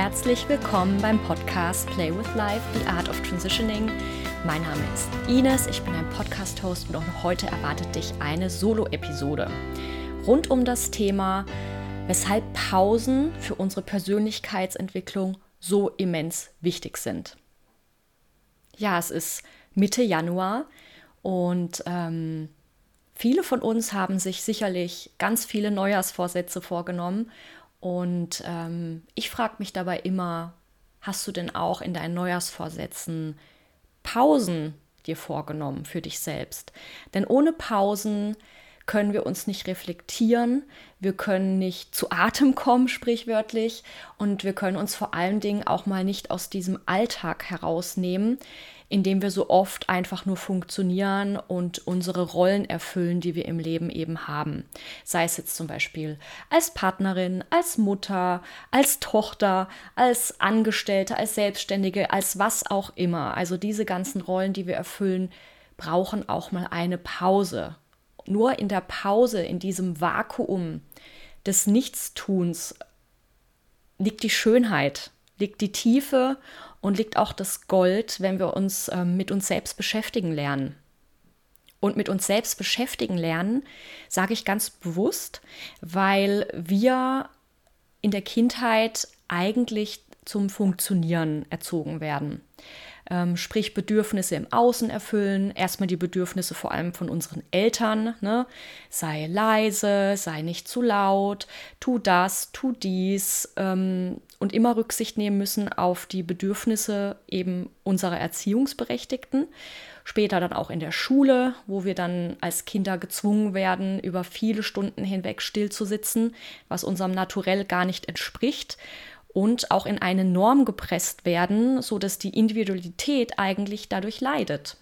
herzlich willkommen beim Podcast Play with Life, The Art of Transitioning. Mein Name ist Ines, ich bin ein Podcast-Host und auch heute erwartet dich eine Solo-Episode rund um das Thema, weshalb Pausen für unsere Persönlichkeitsentwicklung so immens wichtig sind. Ja, es ist Mitte Januar und ähm, viele von uns haben sich sicherlich ganz viele Neujahrsvorsätze vorgenommen und ähm, ich frage mich dabei immer, hast du denn auch in deinen Neujahrsvorsätzen Pausen dir vorgenommen für dich selbst? Denn ohne Pausen können wir uns nicht reflektieren, wir können nicht zu Atem kommen, sprichwörtlich, und wir können uns vor allen Dingen auch mal nicht aus diesem Alltag herausnehmen, indem wir so oft einfach nur funktionieren und unsere Rollen erfüllen, die wir im Leben eben haben. Sei es jetzt zum Beispiel als Partnerin, als Mutter, als Tochter, als Angestellte, als Selbstständige, als was auch immer. Also diese ganzen Rollen, die wir erfüllen, brauchen auch mal eine Pause. Nur in der Pause, in diesem Vakuum des Nichtstuns liegt die Schönheit, liegt die Tiefe und liegt auch das Gold, wenn wir uns äh, mit uns selbst beschäftigen lernen. Und mit uns selbst beschäftigen lernen, sage ich ganz bewusst, weil wir in der Kindheit eigentlich zum Funktionieren erzogen werden ähm, sprich Bedürfnisse im Außen erfüllen. Erstmal die Bedürfnisse vor allem von unseren Eltern. Ne? Sei leise, sei nicht zu laut, tu das, tu dies ähm, und immer Rücksicht nehmen müssen auf die Bedürfnisse eben unserer Erziehungsberechtigten. Später dann auch in der Schule, wo wir dann als Kinder gezwungen werden, über viele Stunden hinweg still zu sitzen, was unserem Naturell gar nicht entspricht und auch in eine Norm gepresst werden, so dass die Individualität eigentlich dadurch leidet.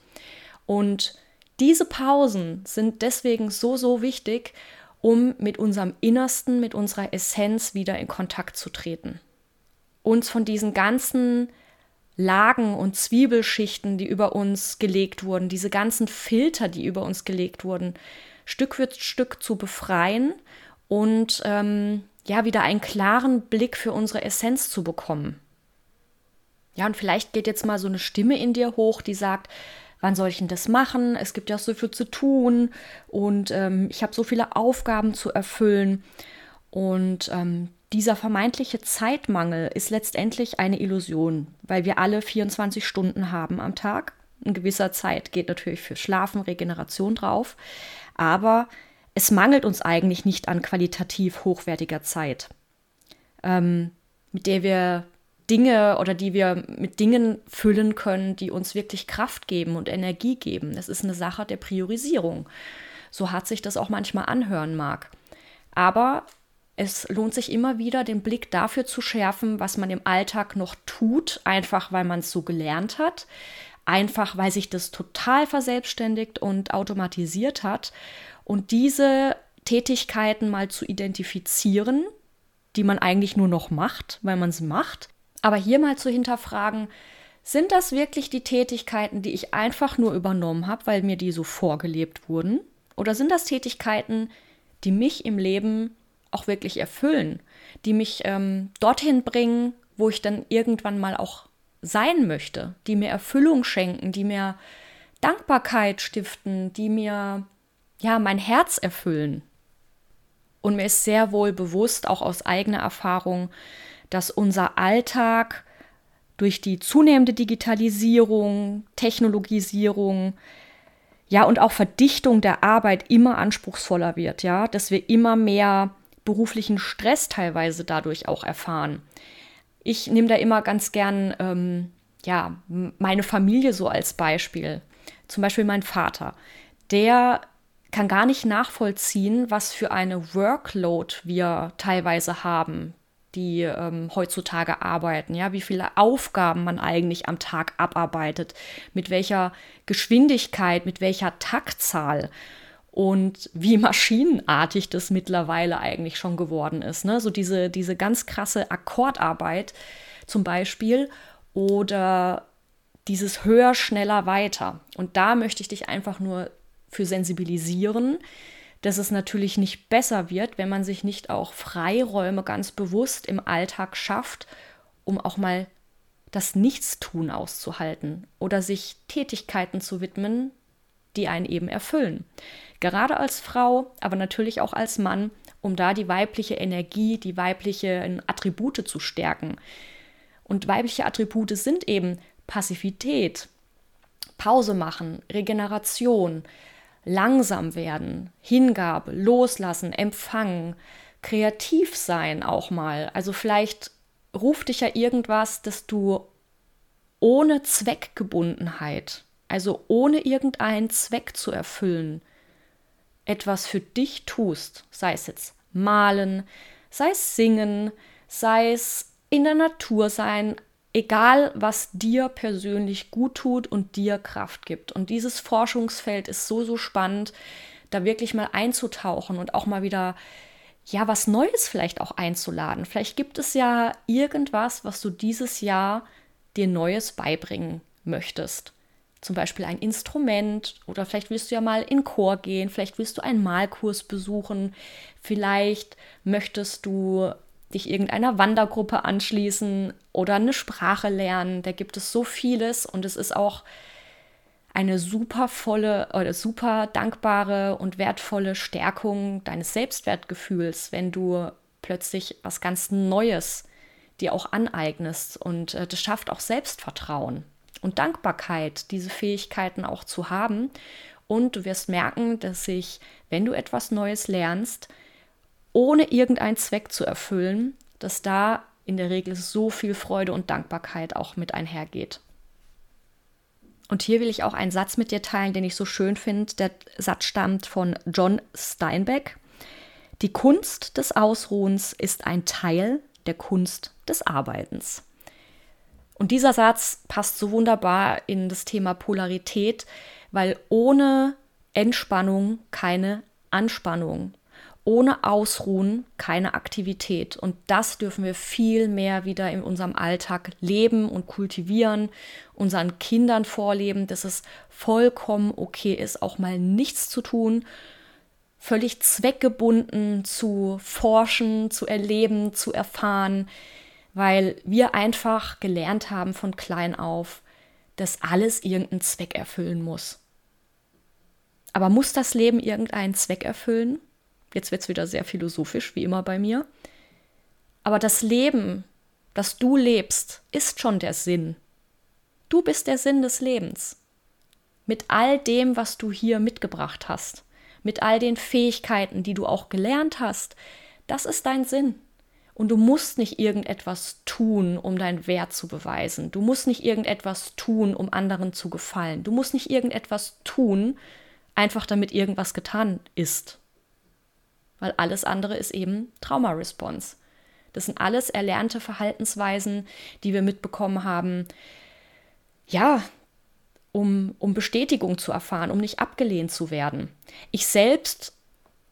Und diese Pausen sind deswegen so, so wichtig, um mit unserem Innersten, mit unserer Essenz wieder in Kontakt zu treten. Uns von diesen ganzen Lagen und Zwiebelschichten, die über uns gelegt wurden, diese ganzen Filter, die über uns gelegt wurden, Stück für Stück zu befreien und ähm, ja, wieder einen klaren Blick für unsere Essenz zu bekommen. Ja, und vielleicht geht jetzt mal so eine Stimme in dir hoch, die sagt, wann soll ich denn das machen? Es gibt ja so viel zu tun und ähm, ich habe so viele Aufgaben zu erfüllen. Und ähm, dieser vermeintliche Zeitmangel ist letztendlich eine Illusion, weil wir alle 24 Stunden haben am Tag. In gewisser Zeit geht natürlich für Schlafen, Regeneration drauf. Aber es mangelt uns eigentlich nicht an qualitativ hochwertiger Zeit, ähm, mit der wir Dinge oder die wir mit Dingen füllen können, die uns wirklich Kraft geben und Energie geben. Es ist eine Sache der Priorisierung. So hart sich das auch manchmal anhören mag. Aber es lohnt sich immer wieder, den Blick dafür zu schärfen, was man im Alltag noch tut, einfach weil man es so gelernt hat, einfach weil sich das total verselbstständigt und automatisiert hat und diese Tätigkeiten mal zu identifizieren, die man eigentlich nur noch macht, weil man sie macht, aber hier mal zu hinterfragen, sind das wirklich die Tätigkeiten, die ich einfach nur übernommen habe, weil mir die so vorgelebt wurden? Oder sind das Tätigkeiten, die mich im Leben auch wirklich erfüllen, die mich ähm, dorthin bringen, wo ich dann irgendwann mal auch sein möchte, die mir Erfüllung schenken, die mir Dankbarkeit stiften, die mir ja, mein Herz erfüllen. Und mir ist sehr wohl bewusst, auch aus eigener Erfahrung, dass unser Alltag durch die zunehmende Digitalisierung, Technologisierung, ja, und auch Verdichtung der Arbeit immer anspruchsvoller wird, ja, dass wir immer mehr beruflichen Stress teilweise dadurch auch erfahren. Ich nehme da immer ganz gern, ähm, ja, meine Familie so als Beispiel. Zum Beispiel mein Vater. Der kann gar nicht nachvollziehen, was für eine Workload wir teilweise haben, die ähm, heutzutage arbeiten, ja, wie viele Aufgaben man eigentlich am Tag abarbeitet, mit welcher Geschwindigkeit, mit welcher Taktzahl und wie maschinenartig das mittlerweile eigentlich schon geworden ist. Ne? So diese, diese ganz krasse Akkordarbeit zum Beispiel oder dieses höher, schneller, weiter. Und da möchte ich dich einfach nur für sensibilisieren, dass es natürlich nicht besser wird, wenn man sich nicht auch Freiräume ganz bewusst im Alltag schafft, um auch mal das Nichtstun auszuhalten oder sich Tätigkeiten zu widmen, die einen eben erfüllen. Gerade als Frau, aber natürlich auch als Mann, um da die weibliche Energie, die weiblichen Attribute zu stärken. Und weibliche Attribute sind eben Passivität, Pause machen, Regeneration, langsam werden, Hingabe, loslassen, empfangen, kreativ sein auch mal. Also vielleicht ruft dich ja irgendwas, dass du ohne Zweckgebundenheit, also ohne irgendeinen Zweck zu erfüllen, etwas für dich tust, sei es jetzt malen, sei es singen, sei es in der Natur sein, egal was dir persönlich gut tut und dir Kraft gibt. Und dieses Forschungsfeld ist so, so spannend, da wirklich mal einzutauchen und auch mal wieder ja, was Neues vielleicht auch einzuladen. Vielleicht gibt es ja irgendwas, was du dieses Jahr dir Neues beibringen möchtest. Zum Beispiel ein Instrument oder vielleicht willst du ja mal in Chor gehen, vielleicht willst du einen Malkurs besuchen, vielleicht möchtest du dich irgendeiner Wandergruppe anschließen oder eine Sprache lernen. Da gibt es so vieles und es ist auch eine super volle oder super dankbare und wertvolle Stärkung deines Selbstwertgefühls, wenn du plötzlich was ganz Neues dir auch aneignest. Und äh, das schafft auch Selbstvertrauen und Dankbarkeit, diese Fähigkeiten auch zu haben. Und du wirst merken, dass sich, wenn du etwas Neues lernst, ohne irgendeinen Zweck zu erfüllen, dass da in der Regel so viel Freude und Dankbarkeit auch mit einhergeht. Und hier will ich auch einen Satz mit dir teilen, den ich so schön finde. Der Satz stammt von John Steinbeck. Die Kunst des Ausruhens ist ein Teil der Kunst des Arbeitens. Und dieser Satz passt so wunderbar in das Thema Polarität, weil ohne Entspannung keine Anspannung ohne Ausruhen keine Aktivität. Und das dürfen wir viel mehr wieder in unserem Alltag leben und kultivieren, unseren Kindern vorleben, dass es vollkommen okay ist, auch mal nichts zu tun, völlig zweckgebunden zu forschen, zu erleben, zu erfahren, weil wir einfach gelernt haben von klein auf, dass alles irgendeinen Zweck erfüllen muss. Aber muss das Leben irgendeinen Zweck erfüllen? Jetzt wird es wieder sehr philosophisch, wie immer bei mir. Aber das Leben, das du lebst, ist schon der Sinn. Du bist der Sinn des Lebens. Mit all dem, was du hier mitgebracht hast, mit all den Fähigkeiten, die du auch gelernt hast, das ist dein Sinn. Und du musst nicht irgendetwas tun, um deinen Wert zu beweisen. Du musst nicht irgendetwas tun, um anderen zu gefallen. Du musst nicht irgendetwas tun, einfach damit irgendwas getan ist weil alles andere ist eben Trauma-Response. Das sind alles erlernte Verhaltensweisen, die wir mitbekommen haben, ja, um, um Bestätigung zu erfahren, um nicht abgelehnt zu werden. Ich selbst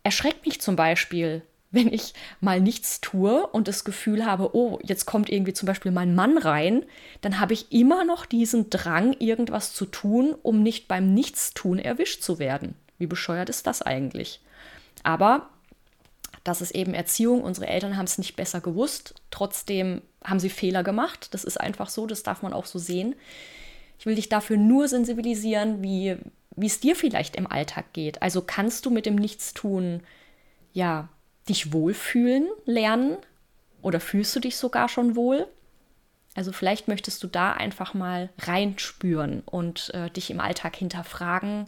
erschreckt mich zum Beispiel, wenn ich mal nichts tue und das Gefühl habe, oh, jetzt kommt irgendwie zum Beispiel mein Mann rein, dann habe ich immer noch diesen Drang, irgendwas zu tun, um nicht beim Nichtstun erwischt zu werden. Wie bescheuert ist das eigentlich? Aber das ist eben Erziehung. Unsere Eltern haben es nicht besser gewusst. Trotzdem haben sie Fehler gemacht. Das ist einfach so, das darf man auch so sehen. Ich will dich dafür nur sensibilisieren, wie, wie es dir vielleicht im Alltag geht. Also kannst du mit dem Nichtstun ja dich wohlfühlen lernen oder fühlst du dich sogar schon wohl? Also vielleicht möchtest du da einfach mal reinspüren und äh, dich im Alltag hinterfragen,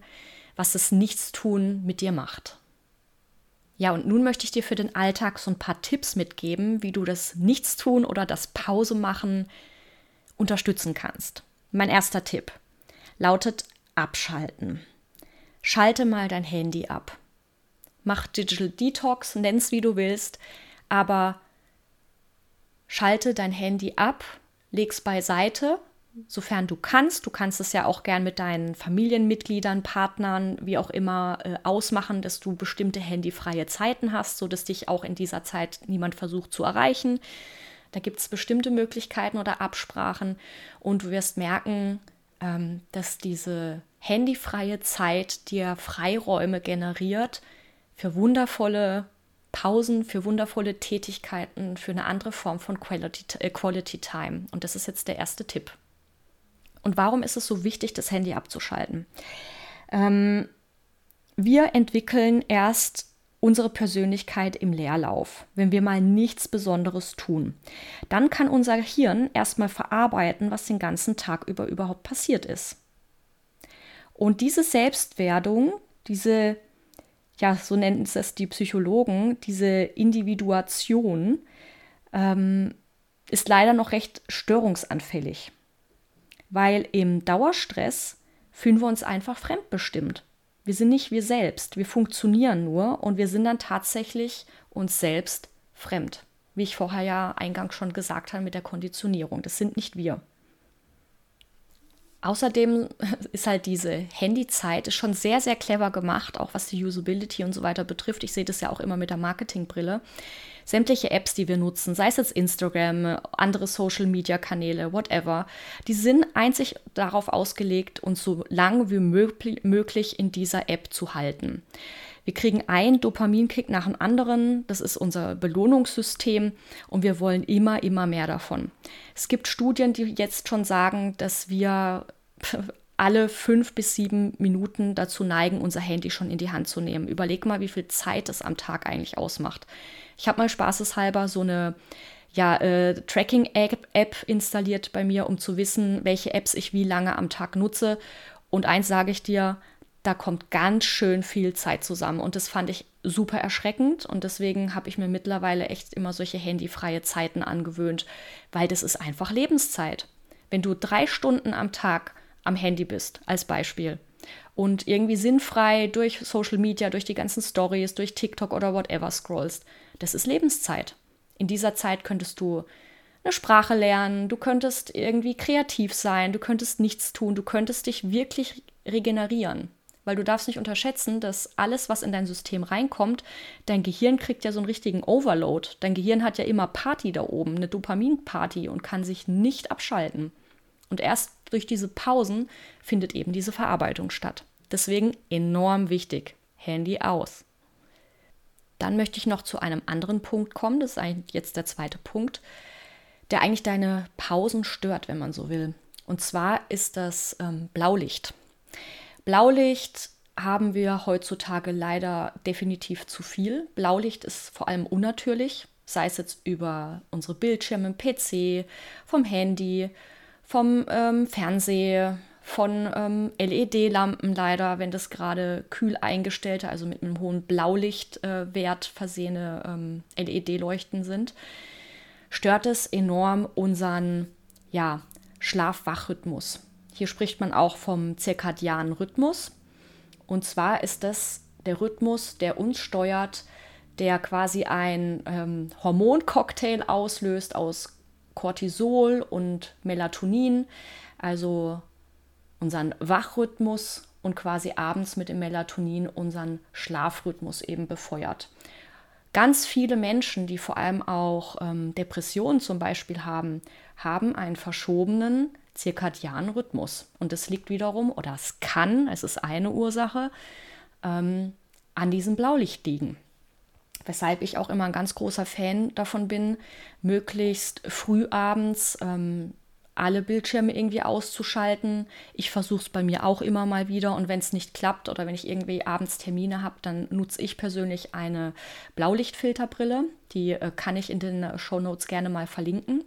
was das Nichtstun mit dir macht. Ja, und nun möchte ich dir für den Alltag so ein paar Tipps mitgeben, wie du das Nichtstun oder das Pause machen unterstützen kannst. Mein erster Tipp lautet abschalten. Schalte mal dein Handy ab. Mach Digital Detox, nenn's wie du willst, aber schalte dein Handy ab, leg's beiseite sofern du kannst. Du kannst es ja auch gern mit deinen Familienmitgliedern, Partnern, wie auch immer, äh, ausmachen, dass du bestimmte handyfreie Zeiten hast, sodass dich auch in dieser Zeit niemand versucht zu erreichen. Da gibt es bestimmte Möglichkeiten oder Absprachen und du wirst merken, ähm, dass diese handyfreie Zeit dir Freiräume generiert für wundervolle Pausen für wundervolle Tätigkeiten, für eine andere Form von Quality, äh, Quality Time. Und das ist jetzt der erste Tipp. Und warum ist es so wichtig, das Handy abzuschalten? Ähm, wir entwickeln erst unsere Persönlichkeit im Leerlauf, wenn wir mal nichts Besonderes tun. Dann kann unser Hirn erstmal verarbeiten, was den ganzen Tag über überhaupt passiert ist. Und diese Selbstwerdung, diese, ja, so nennen es die Psychologen, diese Individuation, ähm, ist leider noch recht störungsanfällig. Weil im Dauerstress fühlen wir uns einfach fremdbestimmt. Wir sind nicht wir selbst, wir funktionieren nur und wir sind dann tatsächlich uns selbst fremd. Wie ich vorher ja eingangs schon gesagt habe mit der Konditionierung. Das sind nicht wir. Außerdem ist halt diese Handyzeit schon sehr, sehr clever gemacht, auch was die Usability und so weiter betrifft. Ich sehe das ja auch immer mit der Marketingbrille sämtliche Apps, die wir nutzen, sei es jetzt Instagram, andere Social-Media-Kanäle, whatever, die sind einzig darauf ausgelegt, uns so lang wie möglich in dieser App zu halten. Wir kriegen einen Dopaminkick nach dem anderen, das ist unser Belohnungssystem und wir wollen immer, immer mehr davon. Es gibt Studien, die jetzt schon sagen, dass wir alle fünf bis sieben Minuten dazu neigen, unser Handy schon in die Hand zu nehmen. Überleg mal, wie viel Zeit es am Tag eigentlich ausmacht. Ich habe mal spaßeshalber so eine ja, äh, Tracking-App installiert bei mir, um zu wissen, welche Apps ich wie lange am Tag nutze. Und eins sage ich dir, da kommt ganz schön viel Zeit zusammen. Und das fand ich super erschreckend. Und deswegen habe ich mir mittlerweile echt immer solche handyfreie Zeiten angewöhnt, weil das ist einfach Lebenszeit. Wenn du drei Stunden am Tag am Handy bist, als Beispiel, und irgendwie sinnfrei durch Social Media, durch die ganzen Stories, durch TikTok oder whatever scrollst, das ist Lebenszeit. In dieser Zeit könntest du eine Sprache lernen, du könntest irgendwie kreativ sein, du könntest nichts tun, du könntest dich wirklich regenerieren. Weil du darfst nicht unterschätzen, dass alles, was in dein System reinkommt, dein Gehirn kriegt ja so einen richtigen Overload. Dein Gehirn hat ja immer Party da oben, eine Dopaminparty und kann sich nicht abschalten. Und erst durch diese Pausen findet eben diese Verarbeitung statt. Deswegen enorm wichtig. Handy aus. Dann möchte ich noch zu einem anderen Punkt kommen. Das ist jetzt der zweite Punkt, der eigentlich deine Pausen stört, wenn man so will. Und zwar ist das ähm, Blaulicht. Blaulicht haben wir heutzutage leider definitiv zu viel. Blaulicht ist vor allem unnatürlich, sei es jetzt über unsere Bildschirme, PC, vom Handy, vom ähm, Fernseher, von ähm, LED-Lampen leider, wenn das gerade kühl eingestellte, also mit einem hohen Blaulichtwert äh, versehene ähm, LED-Leuchten sind, stört es enorm unseren ja, Schlaf-Wach-Rhythmus. Hier spricht man auch vom zirkadianen Rhythmus. Und zwar ist das der Rhythmus, der uns steuert, der quasi ein ähm, Hormoncocktail auslöst aus Cortisol und Melatonin, also unseren Wachrhythmus und quasi abends mit dem Melatonin unseren Schlafrhythmus eben befeuert. Ganz viele Menschen, die vor allem auch ähm, Depressionen zum Beispiel haben, haben einen verschobenen zirkadianen Rhythmus. Und es liegt wiederum, oder es kann, es ist eine Ursache, ähm, an diesem Blaulicht liegen. Weshalb ich auch immer ein ganz großer Fan davon bin, möglichst früh abends ähm, alle Bildschirme irgendwie auszuschalten. Ich versuche es bei mir auch immer mal wieder und wenn es nicht klappt oder wenn ich irgendwie abends Termine habe, dann nutze ich persönlich eine Blaulichtfilterbrille. Die äh, kann ich in den Show Notes gerne mal verlinken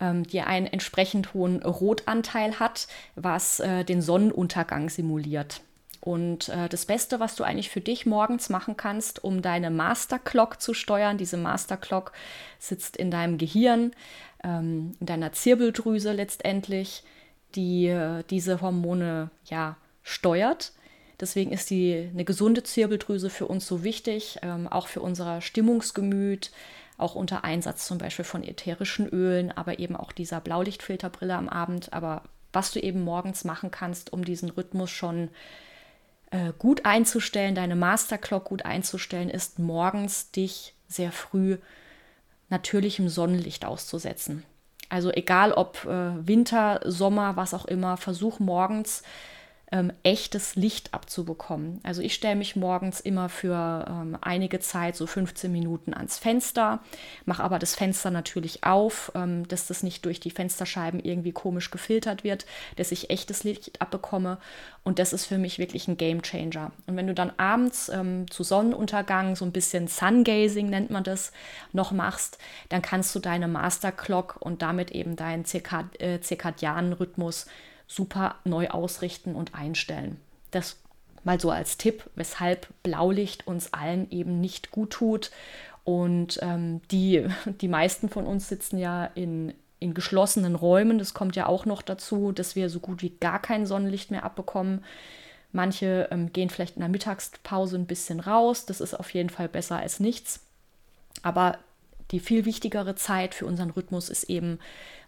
ähm, die einen entsprechend hohen Rotanteil hat, was äh, den Sonnenuntergang simuliert. Und äh, das Beste, was du eigentlich für dich morgens machen kannst, um deine Master Clock zu steuern, diese Master Clock sitzt in deinem Gehirn, ähm, in deiner Zirbeldrüse letztendlich, die äh, diese Hormone ja steuert. Deswegen ist die eine gesunde Zirbeldrüse für uns so wichtig, ähm, auch für unser Stimmungsgemüt, auch unter Einsatz zum Beispiel von ätherischen Ölen, aber eben auch dieser Blaulichtfilterbrille am Abend. Aber was du eben morgens machen kannst, um diesen Rhythmus schon äh, gut einzustellen, deine Masterclock gut einzustellen, ist morgens dich sehr früh natürlichem Sonnenlicht auszusetzen. Also egal ob äh, Winter, Sommer, was auch immer, versuch morgens ähm, echtes Licht abzubekommen. Also ich stelle mich morgens immer für ähm, einige Zeit, so 15 Minuten ans Fenster, mache aber das Fenster natürlich auf, ähm, dass das nicht durch die Fensterscheiben irgendwie komisch gefiltert wird, dass ich echtes Licht abbekomme. Und das ist für mich wirklich ein Game Changer. Und wenn du dann abends ähm, zu Sonnenuntergang so ein bisschen Sungazing nennt man das, noch machst, dann kannst du deine Master Clock und damit eben deinen Zirkad äh, zirkadianen Rhythmus super neu ausrichten und einstellen. Das mal so als Tipp, weshalb Blaulicht uns allen eben nicht gut tut. Und ähm, die, die meisten von uns sitzen ja in, in geschlossenen Räumen. Das kommt ja auch noch dazu, dass wir so gut wie gar kein Sonnenlicht mehr abbekommen. Manche ähm, gehen vielleicht in der Mittagspause ein bisschen raus. Das ist auf jeden Fall besser als nichts. Aber die viel wichtigere Zeit für unseren Rhythmus ist eben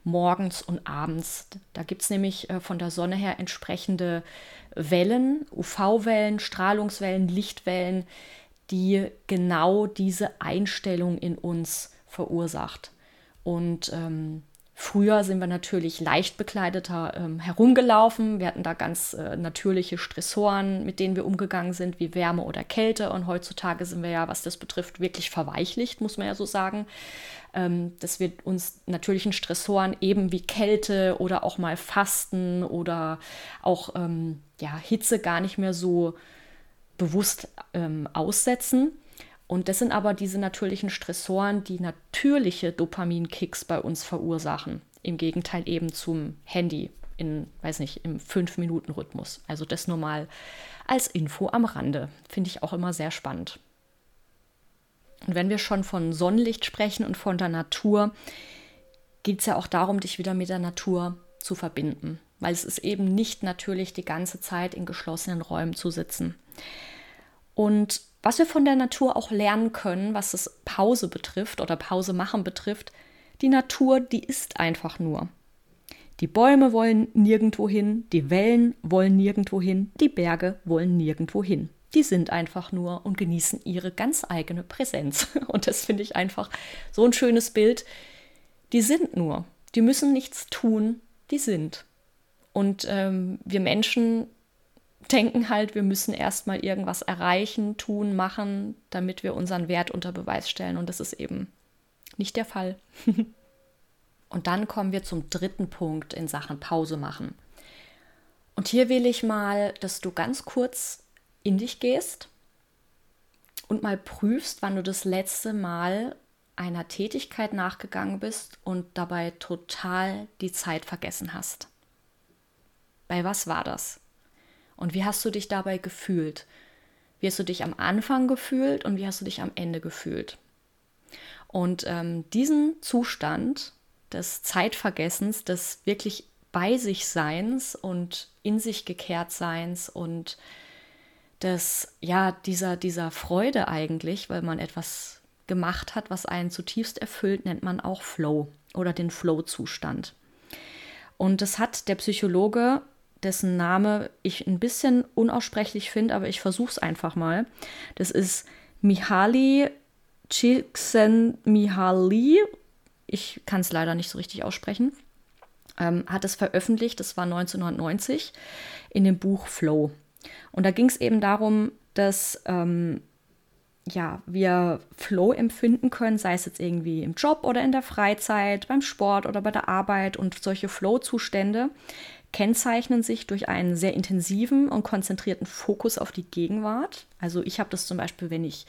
morgens und abends. Da gibt es nämlich äh, von der Sonne her entsprechende Wellen, UV-Wellen, Strahlungswellen, Lichtwellen, die genau diese Einstellung in uns verursacht. Und ähm, Früher sind wir natürlich leicht bekleideter ähm, herumgelaufen. Wir hatten da ganz äh, natürliche Stressoren, mit denen wir umgegangen sind, wie Wärme oder Kälte. Und heutzutage sind wir ja, was das betrifft, wirklich verweichlicht, muss man ja so sagen. Ähm, dass wir uns natürlichen Stressoren eben wie Kälte oder auch mal Fasten oder auch ähm, ja, Hitze gar nicht mehr so bewusst ähm, aussetzen. Und das sind aber diese natürlichen Stressoren, die natürliche Dopaminkicks bei uns verursachen. Im Gegenteil eben zum Handy in, weiß nicht, im 5-Minuten-Rhythmus. Also das nur mal als Info am Rande. Finde ich auch immer sehr spannend. Und wenn wir schon von Sonnenlicht sprechen und von der Natur, geht es ja auch darum, dich wieder mit der Natur zu verbinden. Weil es ist eben nicht natürlich, die ganze Zeit in geschlossenen Räumen zu sitzen. Und was wir von der Natur auch lernen können, was das Pause betrifft oder Pause machen betrifft, die Natur, die ist einfach nur. Die Bäume wollen nirgendwo hin, die Wellen wollen nirgendwo hin, die Berge wollen nirgendwo hin. Die sind einfach nur und genießen ihre ganz eigene Präsenz. Und das finde ich einfach so ein schönes Bild. Die sind nur. Die müssen nichts tun, die sind. Und ähm, wir Menschen denken halt, wir müssen erstmal irgendwas erreichen, tun, machen, damit wir unseren Wert unter Beweis stellen. Und das ist eben nicht der Fall. und dann kommen wir zum dritten Punkt in Sachen Pause machen. Und hier will ich mal, dass du ganz kurz in dich gehst und mal prüfst, wann du das letzte Mal einer Tätigkeit nachgegangen bist und dabei total die Zeit vergessen hast. Bei was war das? Und wie hast du dich dabei gefühlt? Wie hast du dich am Anfang gefühlt und wie hast du dich am Ende gefühlt? Und ähm, diesen Zustand des Zeitvergessens, des wirklich bei sich Seins und in sich gekehrt Seins und des, ja, dieser, dieser Freude eigentlich, weil man etwas gemacht hat, was einen zutiefst erfüllt, nennt man auch Flow oder den Flow-Zustand. Und das hat der Psychologe dessen Name ich ein bisschen unaussprechlich finde, aber ich versuche es einfach mal. Das ist Mihaly Csikszentmihalyi. Ich kann es leider nicht so richtig aussprechen. Ähm, hat es veröffentlicht, das war 1990, in dem Buch Flow. Und da ging es eben darum, dass ähm, ja, wir Flow empfinden können, sei es jetzt irgendwie im Job oder in der Freizeit, beim Sport oder bei der Arbeit. Und solche Flow-Zustände kennzeichnen sich durch einen sehr intensiven und konzentrierten Fokus auf die Gegenwart. Also ich habe das zum Beispiel, wenn ich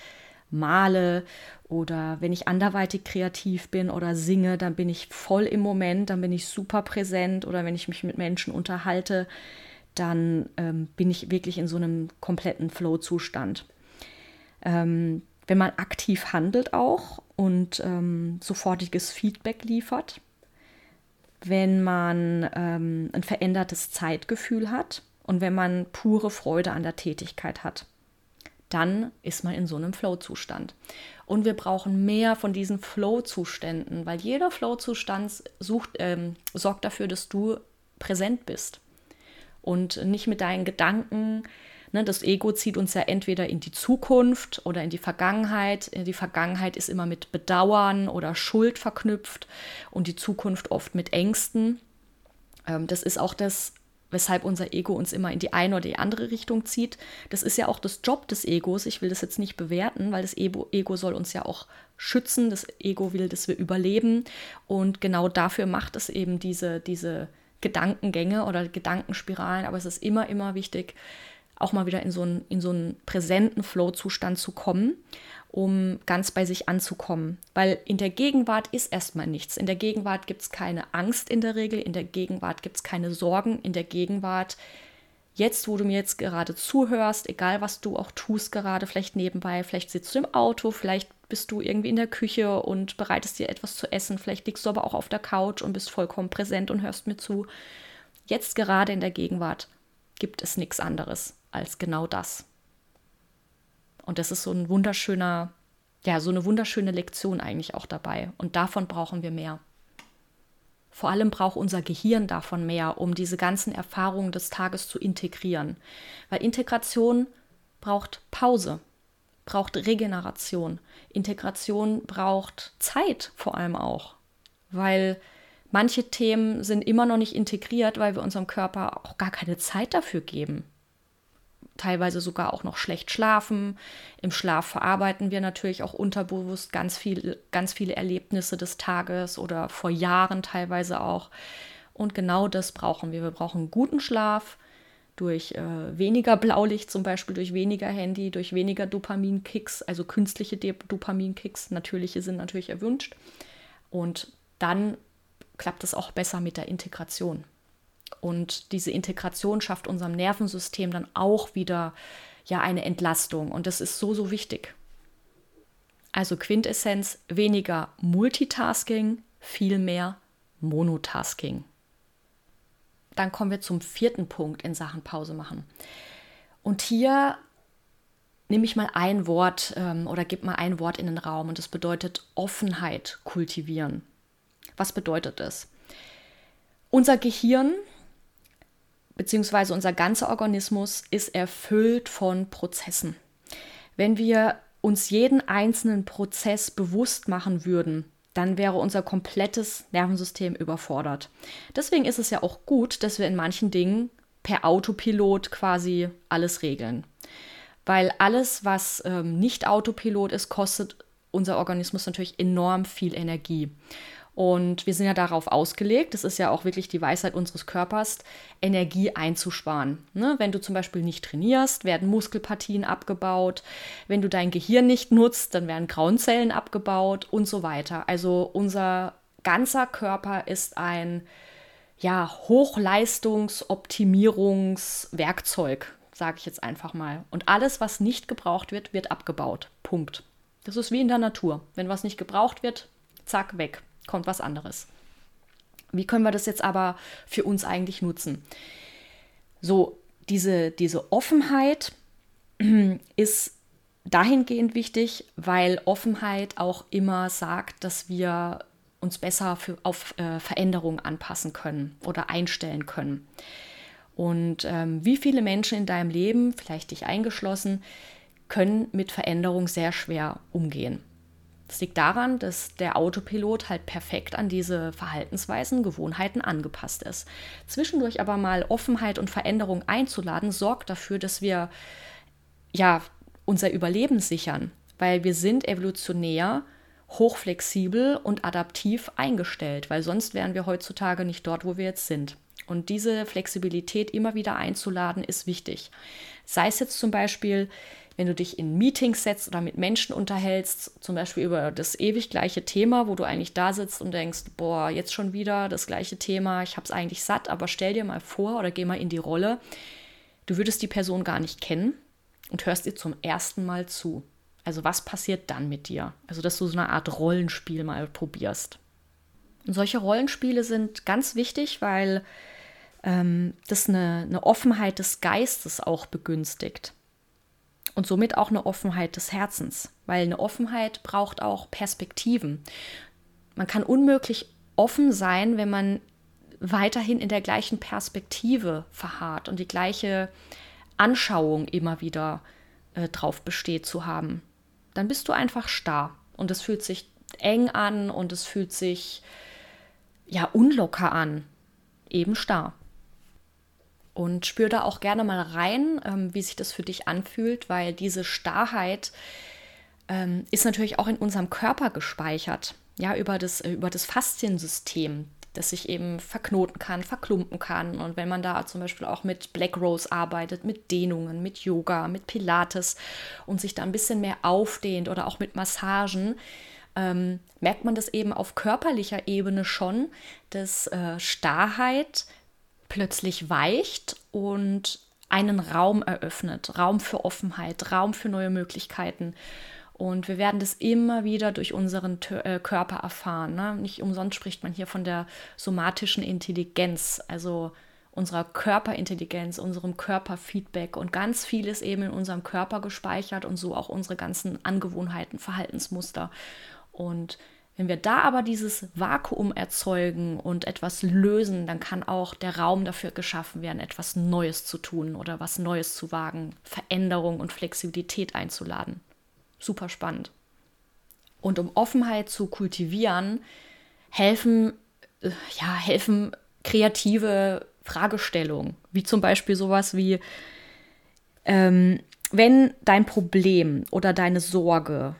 male oder wenn ich anderweitig kreativ bin oder singe, dann bin ich voll im Moment, dann bin ich super präsent oder wenn ich mich mit Menschen unterhalte, dann ähm, bin ich wirklich in so einem kompletten Flow-Zustand. Ähm, wenn man aktiv handelt auch und ähm, sofortiges Feedback liefert, wenn man ähm, ein verändertes Zeitgefühl hat und wenn man pure Freude an der Tätigkeit hat. Dann ist man in so einem Flow-Zustand. Und wir brauchen mehr von diesen Flow-Zuständen, weil jeder Flow-Zustand ähm, sorgt dafür, dass du präsent bist und nicht mit deinen Gedanken Ne, das Ego zieht uns ja entweder in die Zukunft oder in die Vergangenheit. Die Vergangenheit ist immer mit Bedauern oder Schuld verknüpft und die Zukunft oft mit Ängsten. Ähm, das ist auch das, weshalb unser Ego uns immer in die eine oder die andere Richtung zieht. Das ist ja auch das Job des Egos. Ich will das jetzt nicht bewerten, weil das Ego, Ego soll uns ja auch schützen. Das Ego will, dass wir überleben. Und genau dafür macht es eben diese, diese Gedankengänge oder Gedankenspiralen. Aber es ist immer, immer wichtig, auch mal wieder in so einen, in so einen präsenten Flow-Zustand zu kommen um ganz bei sich anzukommen. Weil in der Gegenwart ist erstmal nichts. In der Gegenwart gibt es keine Angst in der Regel, in der Gegenwart gibt es keine Sorgen, in der Gegenwart, jetzt, wo du mir jetzt gerade zuhörst, egal was du auch tust gerade, vielleicht nebenbei, vielleicht sitzt du im Auto, vielleicht bist du irgendwie in der Küche und bereitest dir etwas zu essen, vielleicht liegst du aber auch auf der Couch und bist vollkommen präsent und hörst mir zu. Jetzt gerade in der Gegenwart gibt es nichts anderes als genau das. Und das ist so ein wunderschöner, ja, so eine wunderschöne Lektion eigentlich auch dabei. Und davon brauchen wir mehr. Vor allem braucht unser Gehirn davon mehr, um diese ganzen Erfahrungen des Tages zu integrieren. Weil Integration braucht Pause, braucht Regeneration. Integration braucht Zeit vor allem auch. Weil manche Themen sind immer noch nicht integriert, weil wir unserem Körper auch gar keine Zeit dafür geben teilweise sogar auch noch schlecht schlafen. Im Schlaf verarbeiten wir natürlich auch unterbewusst ganz, viel, ganz viele Erlebnisse des Tages oder vor Jahren teilweise auch. Und genau das brauchen wir. Wir brauchen guten Schlaf durch äh, weniger Blaulicht zum Beispiel, durch weniger Handy, durch weniger Dopaminkicks, also künstliche Dopaminkicks. Natürliche sind natürlich erwünscht. Und dann klappt es auch besser mit der Integration. Und diese Integration schafft unserem Nervensystem dann auch wieder ja eine Entlastung. Und das ist so, so wichtig. Also Quintessenz, weniger Multitasking, viel mehr Monotasking. Dann kommen wir zum vierten Punkt in Sachen Pause machen. Und hier nehme ich mal ein Wort ähm, oder gebe mal ein Wort in den Raum und das bedeutet Offenheit kultivieren. Was bedeutet das? Unser Gehirn beziehungsweise unser ganzer Organismus ist erfüllt von Prozessen. Wenn wir uns jeden einzelnen Prozess bewusst machen würden, dann wäre unser komplettes Nervensystem überfordert. Deswegen ist es ja auch gut, dass wir in manchen Dingen per Autopilot quasi alles regeln. Weil alles, was ähm, nicht Autopilot ist, kostet unser Organismus natürlich enorm viel Energie. Und wir sind ja darauf ausgelegt, das ist ja auch wirklich die Weisheit unseres Körpers, Energie einzusparen. Ne? Wenn du zum Beispiel nicht trainierst, werden Muskelpartien abgebaut. Wenn du dein Gehirn nicht nutzt, dann werden Grauzellen abgebaut und so weiter. Also unser ganzer Körper ist ein ja, Hochleistungsoptimierungswerkzeug, sage ich jetzt einfach mal. Und alles, was nicht gebraucht wird, wird abgebaut. Punkt. Das ist wie in der Natur. Wenn was nicht gebraucht wird, zack, weg kommt was anderes. Wie können wir das jetzt aber für uns eigentlich nutzen? So, diese, diese Offenheit ist dahingehend wichtig, weil Offenheit auch immer sagt, dass wir uns besser für, auf äh, Veränderungen anpassen können oder einstellen können. Und ähm, wie viele Menschen in deinem Leben, vielleicht dich eingeschlossen, können mit Veränderung sehr schwer umgehen. Das liegt daran, dass der Autopilot halt perfekt an diese Verhaltensweisen, Gewohnheiten angepasst ist. Zwischendurch aber mal Offenheit und Veränderung einzuladen, sorgt dafür, dass wir ja unser Überleben sichern, weil wir sind evolutionär hochflexibel und adaptiv eingestellt, weil sonst wären wir heutzutage nicht dort, wo wir jetzt sind. Und diese Flexibilität immer wieder einzuladen, ist wichtig. Sei es jetzt zum Beispiel, wenn du dich in Meetings setzt oder mit Menschen unterhältst, zum Beispiel über das ewig gleiche Thema, wo du eigentlich da sitzt und denkst, boah, jetzt schon wieder das gleiche Thema, ich habe es eigentlich satt, aber stell dir mal vor oder geh mal in die Rolle, du würdest die Person gar nicht kennen und hörst ihr zum ersten Mal zu. Also was passiert dann mit dir? Also dass du so eine Art Rollenspiel mal probierst. Und solche Rollenspiele sind ganz wichtig, weil ähm, das eine, eine Offenheit des Geistes auch begünstigt und somit auch eine Offenheit des Herzens, weil eine Offenheit braucht auch Perspektiven. Man kann unmöglich offen sein, wenn man weiterhin in der gleichen Perspektive verharrt und die gleiche Anschauung immer wieder äh, drauf besteht zu haben. Dann bist du einfach starr und es fühlt sich eng an und es fühlt sich ja unlocker an, eben starr. Und spür da auch gerne mal rein, ähm, wie sich das für dich anfühlt, weil diese Starrheit ähm, ist natürlich auch in unserem Körper gespeichert, ja, über das, äh, über das Fasziensystem, das sich eben verknoten kann, verklumpen kann. Und wenn man da zum Beispiel auch mit Black Rose arbeitet, mit Dehnungen, mit Yoga, mit Pilates und sich da ein bisschen mehr aufdehnt oder auch mit Massagen, ähm, merkt man das eben auf körperlicher Ebene schon, dass äh, Starrheit plötzlich weicht und einen Raum eröffnet, Raum für Offenheit, Raum für neue Möglichkeiten. Und wir werden das immer wieder durch unseren äh, Körper erfahren. Ne? Nicht umsonst spricht man hier von der somatischen Intelligenz, also unserer Körperintelligenz, unserem Körperfeedback. Und ganz viel ist eben in unserem Körper gespeichert und so auch unsere ganzen Angewohnheiten, Verhaltensmuster. Und wenn wir da aber dieses Vakuum erzeugen und etwas lösen, dann kann auch der Raum dafür geschaffen werden, etwas Neues zu tun oder was Neues zu wagen, Veränderung und Flexibilität einzuladen super spannend. Und um Offenheit zu kultivieren, helfen, äh, ja, helfen kreative Fragestellungen, wie zum Beispiel sowas wie, ähm, wenn dein Problem oder deine Sorge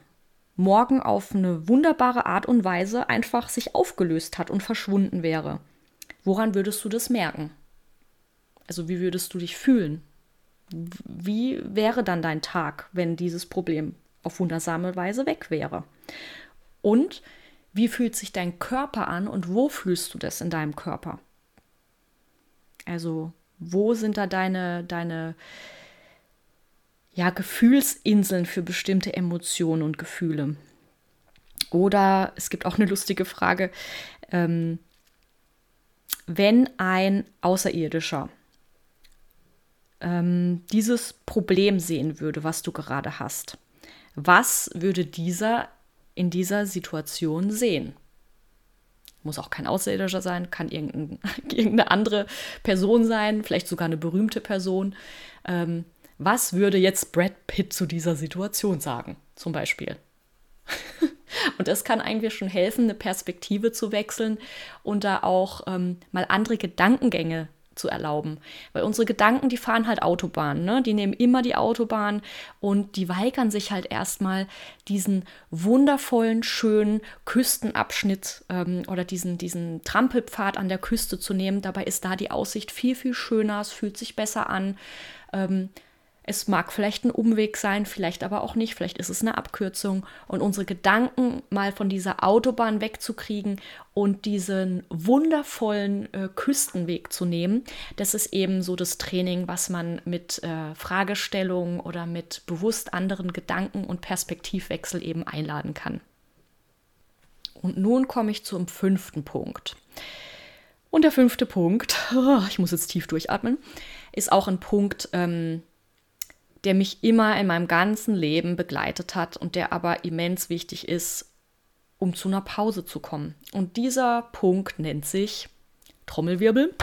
morgen auf eine wunderbare Art und Weise einfach sich aufgelöst hat und verschwunden wäre, woran würdest du das merken? Also wie würdest du dich fühlen? Wie wäre dann dein Tag, wenn dieses Problem auf wundersame Weise weg wäre. Und wie fühlt sich dein Körper an und wo fühlst du das in deinem Körper? Also, wo sind da deine, deine ja, Gefühlsinseln für bestimmte Emotionen und Gefühle? Oder es gibt auch eine lustige Frage, ähm, wenn ein Außerirdischer ähm, dieses Problem sehen würde, was du gerade hast, was würde dieser in dieser Situation sehen? Muss auch kein Außerirdischer sein, kann irgendein, irgendeine andere Person sein, vielleicht sogar eine berühmte Person. Ähm, was würde jetzt Brad Pitt zu dieser Situation sagen, zum Beispiel? Und das kann eigentlich schon helfen, eine Perspektive zu wechseln und da auch ähm, mal andere Gedankengänge zu erlauben. Weil unsere Gedanken, die fahren halt Autobahn, ne? Die nehmen immer die Autobahn und die weigern sich halt erstmal diesen wundervollen, schönen Küstenabschnitt ähm, oder diesen, diesen Trampelpfad an der Küste zu nehmen. Dabei ist da die Aussicht viel, viel schöner, es fühlt sich besser an. Ähm, es mag vielleicht ein Umweg sein, vielleicht aber auch nicht, vielleicht ist es eine Abkürzung. Und unsere Gedanken mal von dieser Autobahn wegzukriegen und diesen wundervollen äh, Küstenweg zu nehmen, das ist eben so das Training, was man mit äh, Fragestellungen oder mit bewusst anderen Gedanken und Perspektivwechsel eben einladen kann. Und nun komme ich zum fünften Punkt. Und der fünfte Punkt, ich muss jetzt tief durchatmen, ist auch ein Punkt, ähm, der mich immer in meinem ganzen Leben begleitet hat und der aber immens wichtig ist, um zu einer Pause zu kommen. Und dieser Punkt nennt sich Trommelwirbel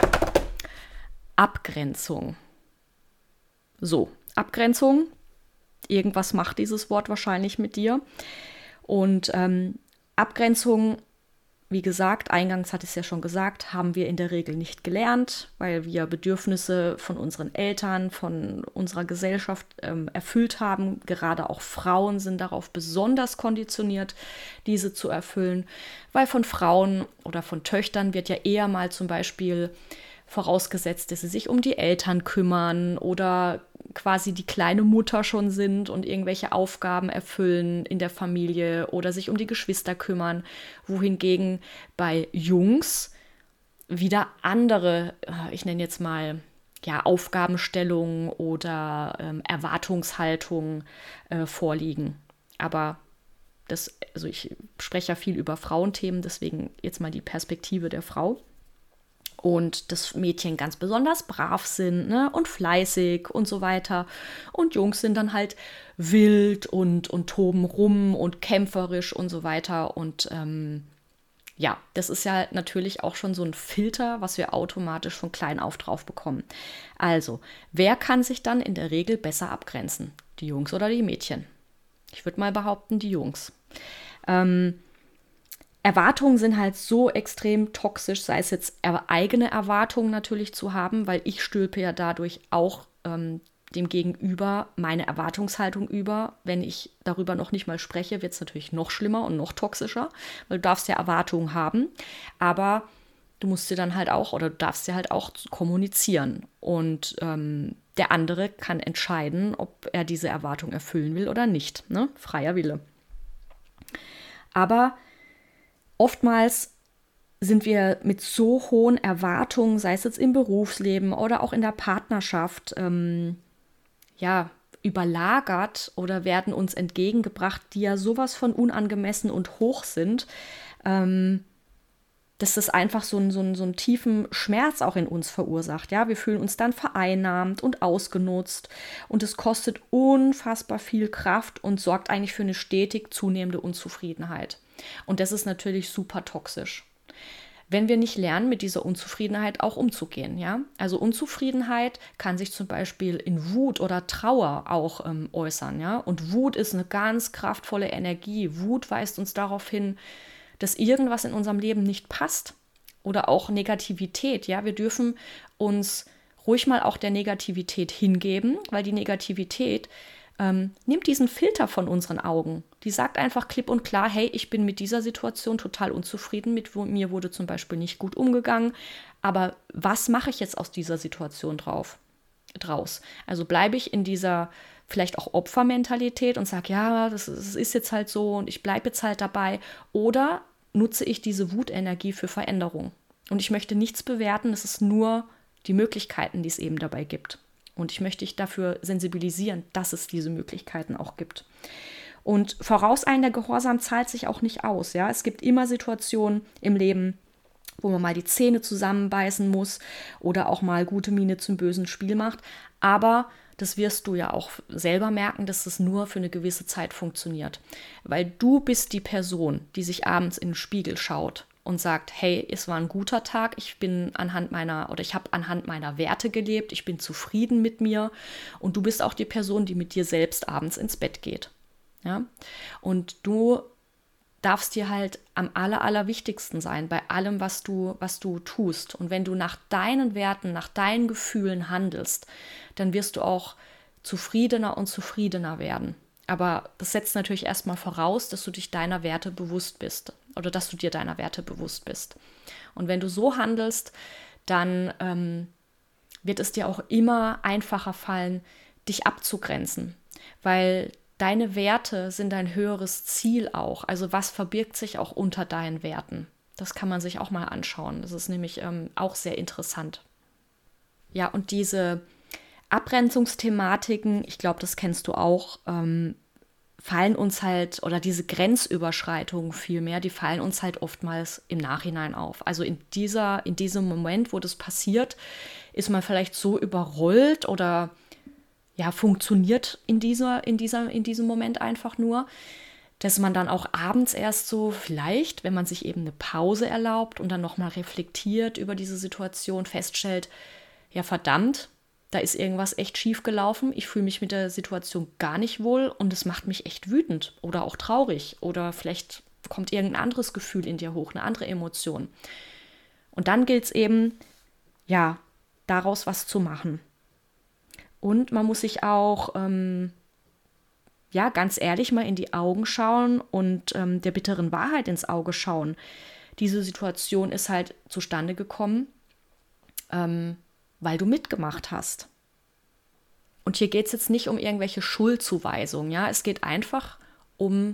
Abgrenzung. So, Abgrenzung. Irgendwas macht dieses Wort wahrscheinlich mit dir. Und ähm, Abgrenzung wie gesagt, eingangs hatte ich es ja schon gesagt, haben wir in der Regel nicht gelernt, weil wir Bedürfnisse von unseren Eltern, von unserer Gesellschaft ähm, erfüllt haben. Gerade auch Frauen sind darauf besonders konditioniert, diese zu erfüllen, weil von Frauen oder von Töchtern wird ja eher mal zum Beispiel vorausgesetzt, dass sie sich um die Eltern kümmern oder quasi die kleine Mutter schon sind und irgendwelche Aufgaben erfüllen in der Familie oder sich um die Geschwister kümmern, wohingegen bei Jungs wieder andere, äh, ich nenne jetzt mal ja, Aufgabenstellungen oder ähm, Erwartungshaltungen äh, vorliegen. Aber das, also ich spreche ja viel über Frauenthemen, deswegen jetzt mal die Perspektive der Frau und das Mädchen ganz besonders brav sind ne? und fleißig und so weiter. Und Jungs sind dann halt wild und, und toben rum und kämpferisch und so weiter. Und ähm, ja, das ist ja natürlich auch schon so ein Filter, was wir automatisch von klein auf drauf bekommen. Also, wer kann sich dann in der Regel besser abgrenzen? Die Jungs oder die Mädchen? Ich würde mal behaupten, die Jungs. Ähm, Erwartungen sind halt so extrem toxisch, sei es jetzt eigene Erwartungen natürlich zu haben, weil ich stülpe ja dadurch auch ähm, dem Gegenüber meine Erwartungshaltung über. Wenn ich darüber noch nicht mal spreche, wird es natürlich noch schlimmer und noch toxischer, weil du darfst ja Erwartungen haben, aber du musst sie dann halt auch oder du darfst sie halt auch kommunizieren. Und ähm, der andere kann entscheiden, ob er diese Erwartung erfüllen will oder nicht. Ne? Freier Wille. Aber oftmals sind wir mit so hohen Erwartungen, sei es jetzt im Berufsleben oder auch in der Partnerschaft, ähm, ja, überlagert oder werden uns entgegengebracht, die ja sowas von unangemessen und hoch sind, ähm, dass das einfach so, einen, so, einen, so einen tiefen Schmerz auch in uns verursacht. Ja, wir fühlen uns dann vereinnahmt und ausgenutzt und es kostet unfassbar viel Kraft und sorgt eigentlich für eine stetig zunehmende Unzufriedenheit. Und das ist natürlich super toxisch wenn wir nicht lernen, mit dieser Unzufriedenheit auch umzugehen. Ja? Also Unzufriedenheit kann sich zum Beispiel in Wut oder Trauer auch ähm, äußern. Ja? Und Wut ist eine ganz kraftvolle Energie. Wut weist uns darauf hin, dass irgendwas in unserem Leben nicht passt. Oder auch Negativität. Ja, wir dürfen uns ruhig mal auch der Negativität hingeben, weil die Negativität ähm, nimmt diesen Filter von unseren Augen. Die sagt einfach klipp und klar, hey, ich bin mit dieser Situation total unzufrieden, mit mir wurde zum Beispiel nicht gut umgegangen, aber was mache ich jetzt aus dieser Situation drauf, draus? Also bleibe ich in dieser vielleicht auch Opfermentalität und sage, ja, das, das ist jetzt halt so und ich bleibe jetzt halt dabei, oder nutze ich diese Wutenergie für Veränderung? Und ich möchte nichts bewerten, es ist nur die Möglichkeiten, die es eben dabei gibt. Und ich möchte dich dafür sensibilisieren, dass es diese Möglichkeiten auch gibt. Und vorauseilender Gehorsam zahlt sich auch nicht aus. Ja? Es gibt immer Situationen im Leben, wo man mal die Zähne zusammenbeißen muss oder auch mal gute Miene zum bösen Spiel macht. Aber das wirst du ja auch selber merken, dass es nur für eine gewisse Zeit funktioniert. Weil du bist die Person, die sich abends in den Spiegel schaut und sagt, hey, es war ein guter Tag, ich bin anhand meiner oder ich habe anhand meiner Werte gelebt, ich bin zufrieden mit mir und du bist auch die Person, die mit dir selbst abends ins Bett geht. Ja? Und du darfst dir halt am aller, allerwichtigsten sein bei allem, was du, was du tust. Und wenn du nach deinen Werten, nach deinen Gefühlen handelst, dann wirst du auch zufriedener und zufriedener werden. Aber das setzt natürlich erstmal voraus, dass du dich deiner Werte bewusst bist oder dass du dir deiner Werte bewusst bist. Und wenn du so handelst, dann ähm, wird es dir auch immer einfacher fallen, dich abzugrenzen, weil deine Werte sind ein höheres Ziel auch. Also was verbirgt sich auch unter deinen Werten? Das kann man sich auch mal anschauen. Das ist nämlich ähm, auch sehr interessant. Ja, und diese Abgrenzungsthematiken, ich glaube, das kennst du auch, ähm, fallen uns halt, oder diese Grenzüberschreitungen vielmehr, die fallen uns halt oftmals im Nachhinein auf. Also in, dieser, in diesem Moment, wo das passiert, ist man vielleicht so überrollt oder ja, funktioniert in, dieser, in, dieser, in diesem Moment einfach nur, dass man dann auch abends erst so vielleicht, wenn man sich eben eine Pause erlaubt und dann nochmal reflektiert über diese Situation, feststellt, ja verdammt, da ist irgendwas echt schief gelaufen, ich fühle mich mit der Situation gar nicht wohl und es macht mich echt wütend oder auch traurig oder vielleicht kommt irgendein anderes Gefühl in dir hoch, eine andere Emotion. Und dann gilt es eben, ja, daraus was zu machen. Und man muss sich auch, ähm, ja, ganz ehrlich mal in die Augen schauen und ähm, der bitteren Wahrheit ins Auge schauen. Diese Situation ist halt zustande gekommen, ähm, weil du mitgemacht hast. Und hier geht es jetzt nicht um irgendwelche Schuldzuweisungen, ja, es geht einfach um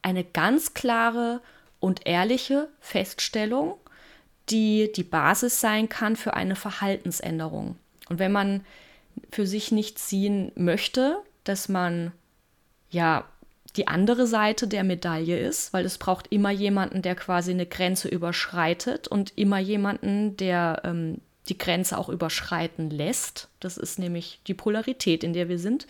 eine ganz klare und ehrliche Feststellung, die die Basis sein kann für eine Verhaltensänderung. Und wenn man für sich nicht ziehen möchte, dass man ja die andere Seite der Medaille ist, weil es braucht immer jemanden, der quasi eine Grenze überschreitet und immer jemanden, der ähm, die Grenze auch überschreiten lässt. Das ist nämlich die Polarität, in der wir sind.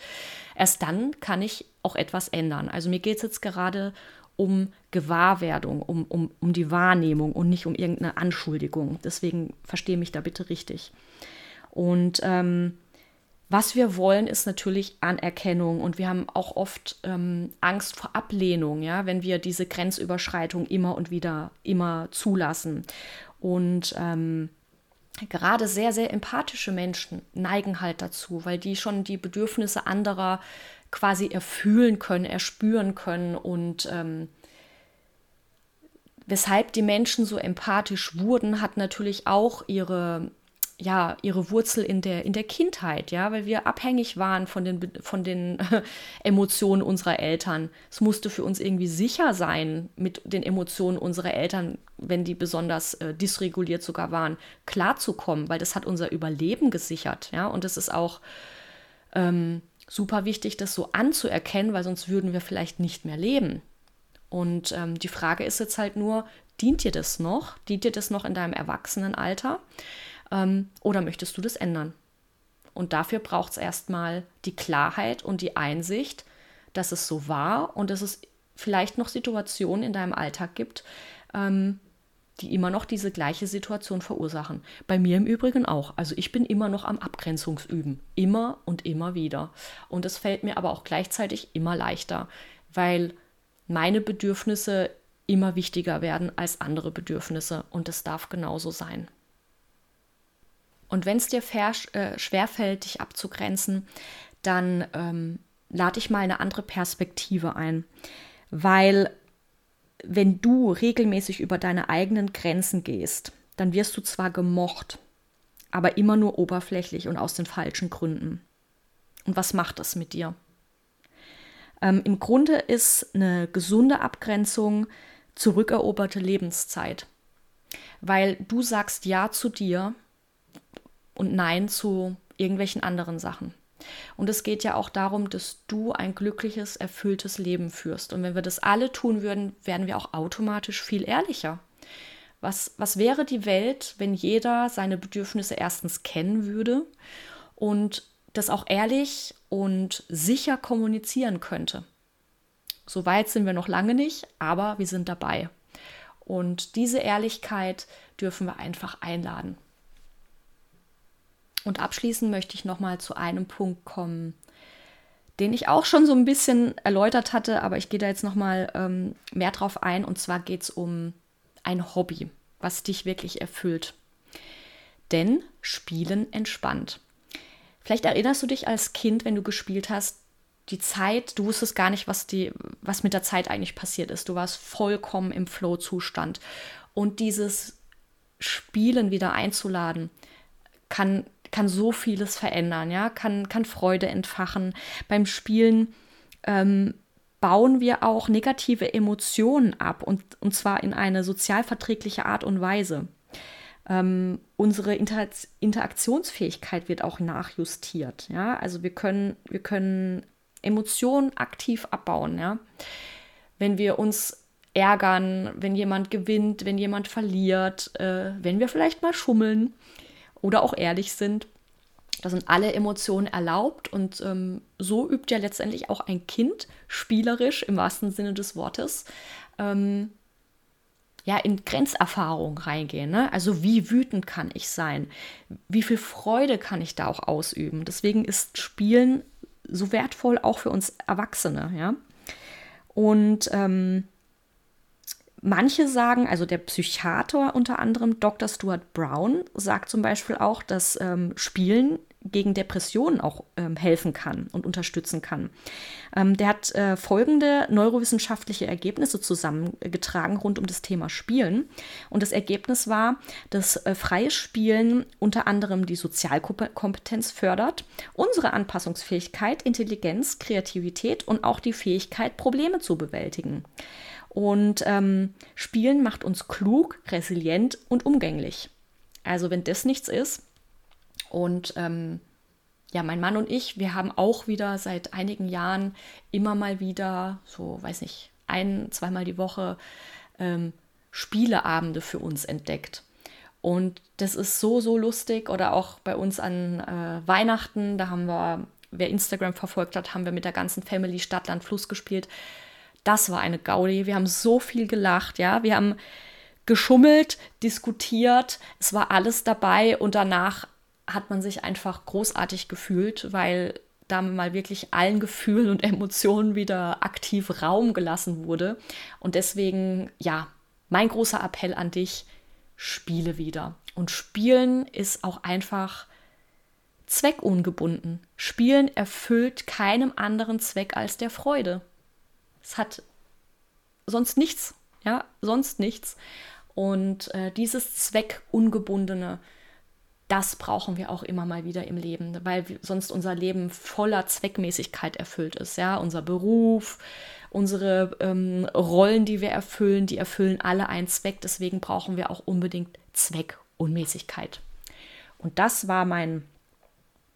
Erst dann kann ich auch etwas ändern. Also mir geht es jetzt gerade um Gewahrwerdung, um, um, um die Wahrnehmung und nicht um irgendeine Anschuldigung. Deswegen verstehe mich da bitte richtig. Und ähm, was wir wollen, ist natürlich Anerkennung und wir haben auch oft ähm, Angst vor Ablehnung, ja, wenn wir diese Grenzüberschreitung immer und wieder immer zulassen. Und ähm, gerade sehr, sehr empathische Menschen neigen halt dazu, weil die schon die Bedürfnisse anderer quasi erfühlen können, erspüren können und ähm, weshalb die Menschen so empathisch wurden, hat natürlich auch ihre ja, ihre Wurzel in der, in der Kindheit, ja, weil wir abhängig waren von den, von den Emotionen unserer Eltern. Es musste für uns irgendwie sicher sein, mit den Emotionen unserer Eltern, wenn die besonders äh, dysreguliert sogar waren, klarzukommen, weil das hat unser Überleben gesichert, ja, und es ist auch ähm, super wichtig, das so anzuerkennen, weil sonst würden wir vielleicht nicht mehr leben. Und ähm, die Frage ist jetzt halt nur, dient dir das noch? Dient dir das noch in deinem Erwachsenenalter? Ähm, oder möchtest du das ändern? Und dafür braucht es erstmal die Klarheit und die Einsicht, dass es so war und dass es vielleicht noch Situationen in deinem Alltag gibt, ähm, die immer noch diese gleiche Situation verursachen. Bei mir im Übrigen auch. Also ich bin immer noch am Abgrenzungsüben. Immer und immer wieder. Und es fällt mir aber auch gleichzeitig immer leichter, weil meine Bedürfnisse immer wichtiger werden als andere Bedürfnisse. Und es darf genauso sein. Und wenn es dir äh, schwerfällt, dich abzugrenzen, dann ähm, lade ich mal eine andere Perspektive ein. Weil wenn du regelmäßig über deine eigenen Grenzen gehst, dann wirst du zwar gemocht, aber immer nur oberflächlich und aus den falschen Gründen. Und was macht das mit dir? Ähm, Im Grunde ist eine gesunde Abgrenzung zurückeroberte Lebenszeit, weil du sagst Ja zu dir und Nein zu irgendwelchen anderen Sachen. Und es geht ja auch darum, dass du ein glückliches, erfülltes Leben führst. Und wenn wir das alle tun würden, wären wir auch automatisch viel ehrlicher. Was, was wäre die Welt, wenn jeder seine Bedürfnisse erstens kennen würde und das auch ehrlich und sicher kommunizieren könnte? So weit sind wir noch lange nicht, aber wir sind dabei. Und diese Ehrlichkeit dürfen wir einfach einladen. Und abschließend möchte ich noch mal zu einem Punkt kommen, den ich auch schon so ein bisschen erläutert hatte, aber ich gehe da jetzt noch mal ähm, mehr drauf ein. Und zwar geht es um ein Hobby, was dich wirklich erfüllt. Denn Spielen entspannt. Vielleicht erinnerst du dich als Kind, wenn du gespielt hast, die Zeit, du wusstest gar nicht, was, die, was mit der Zeit eigentlich passiert ist. Du warst vollkommen im Flow-Zustand. Und dieses Spielen wieder einzuladen, kann kann so vieles verändern, ja, kann, kann Freude entfachen. Beim Spielen ähm, bauen wir auch negative Emotionen ab und, und zwar in eine sozialverträgliche Art und Weise. Ähm, unsere Inter Interaktionsfähigkeit wird auch nachjustiert, ja, also wir können, wir können Emotionen aktiv abbauen, ja. Wenn wir uns ärgern, wenn jemand gewinnt, wenn jemand verliert, äh, wenn wir vielleicht mal schummeln, oder auch ehrlich sind. Da sind alle Emotionen erlaubt und ähm, so übt ja letztendlich auch ein Kind spielerisch im wahrsten Sinne des Wortes ähm, ja in Grenzerfahrung reingehen. Ne? Also wie wütend kann ich sein? Wie viel Freude kann ich da auch ausüben? Deswegen ist Spielen so wertvoll auch für uns Erwachsene. Ja? Und ähm, Manche sagen, also der Psychiater unter anderem, Dr. Stuart Brown, sagt zum Beispiel auch, dass ähm, Spielen gegen Depressionen auch ähm, helfen kann und unterstützen kann. Ähm, der hat äh, folgende neurowissenschaftliche Ergebnisse zusammengetragen rund um das Thema Spielen. Und das Ergebnis war, dass äh, freies Spielen unter anderem die Sozialkompetenz fördert, unsere Anpassungsfähigkeit, Intelligenz, Kreativität und auch die Fähigkeit, Probleme zu bewältigen. Und ähm, Spielen macht uns klug, resilient und umgänglich. Also wenn das nichts ist. Und ähm, ja, mein Mann und ich, wir haben auch wieder seit einigen Jahren immer mal wieder, so weiß nicht, ein, zweimal die Woche ähm, Spieleabende für uns entdeckt. Und das ist so, so lustig. Oder auch bei uns an äh, Weihnachten, da haben wir, wer Instagram verfolgt hat, haben wir mit der ganzen Family Stadtland Fluss gespielt. Das war eine Gaudi. Wir haben so viel gelacht, ja. Wir haben geschummelt, diskutiert, es war alles dabei und danach hat man sich einfach großartig gefühlt, weil da mal wirklich allen Gefühlen und Emotionen wieder aktiv Raum gelassen wurde. Und deswegen, ja, mein großer Appell an dich, spiele wieder. Und spielen ist auch einfach zweckungebunden. Spielen erfüllt keinem anderen Zweck als der Freude. Es hat sonst nichts, ja, sonst nichts. Und äh, dieses Zweckungebundene, das brauchen wir auch immer mal wieder im Leben, weil sonst unser Leben voller Zweckmäßigkeit erfüllt ist. Ja, unser Beruf, unsere ähm, Rollen, die wir erfüllen, die erfüllen alle einen Zweck. Deswegen brauchen wir auch unbedingt Zweckunmäßigkeit. Und das war mein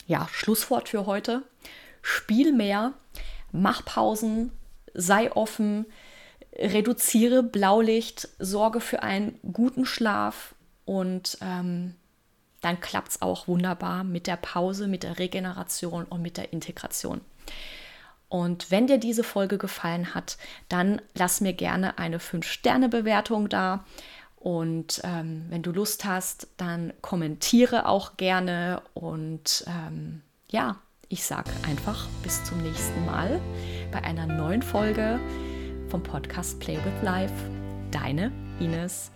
ja, Schlusswort für heute. Spiel mehr, mach Pausen, sei offen, reduziere Blaulicht, sorge für einen guten Schlaf und ähm, dann klappt es auch wunderbar mit der Pause, mit der Regeneration und mit der Integration. Und wenn dir diese Folge gefallen hat, dann lass mir gerne eine 5-Sterne-Bewertung da. Und ähm, wenn du Lust hast, dann kommentiere auch gerne. Und ähm, ja, ich sage einfach bis zum nächsten Mal bei einer neuen Folge vom Podcast Play with Life. Deine Ines.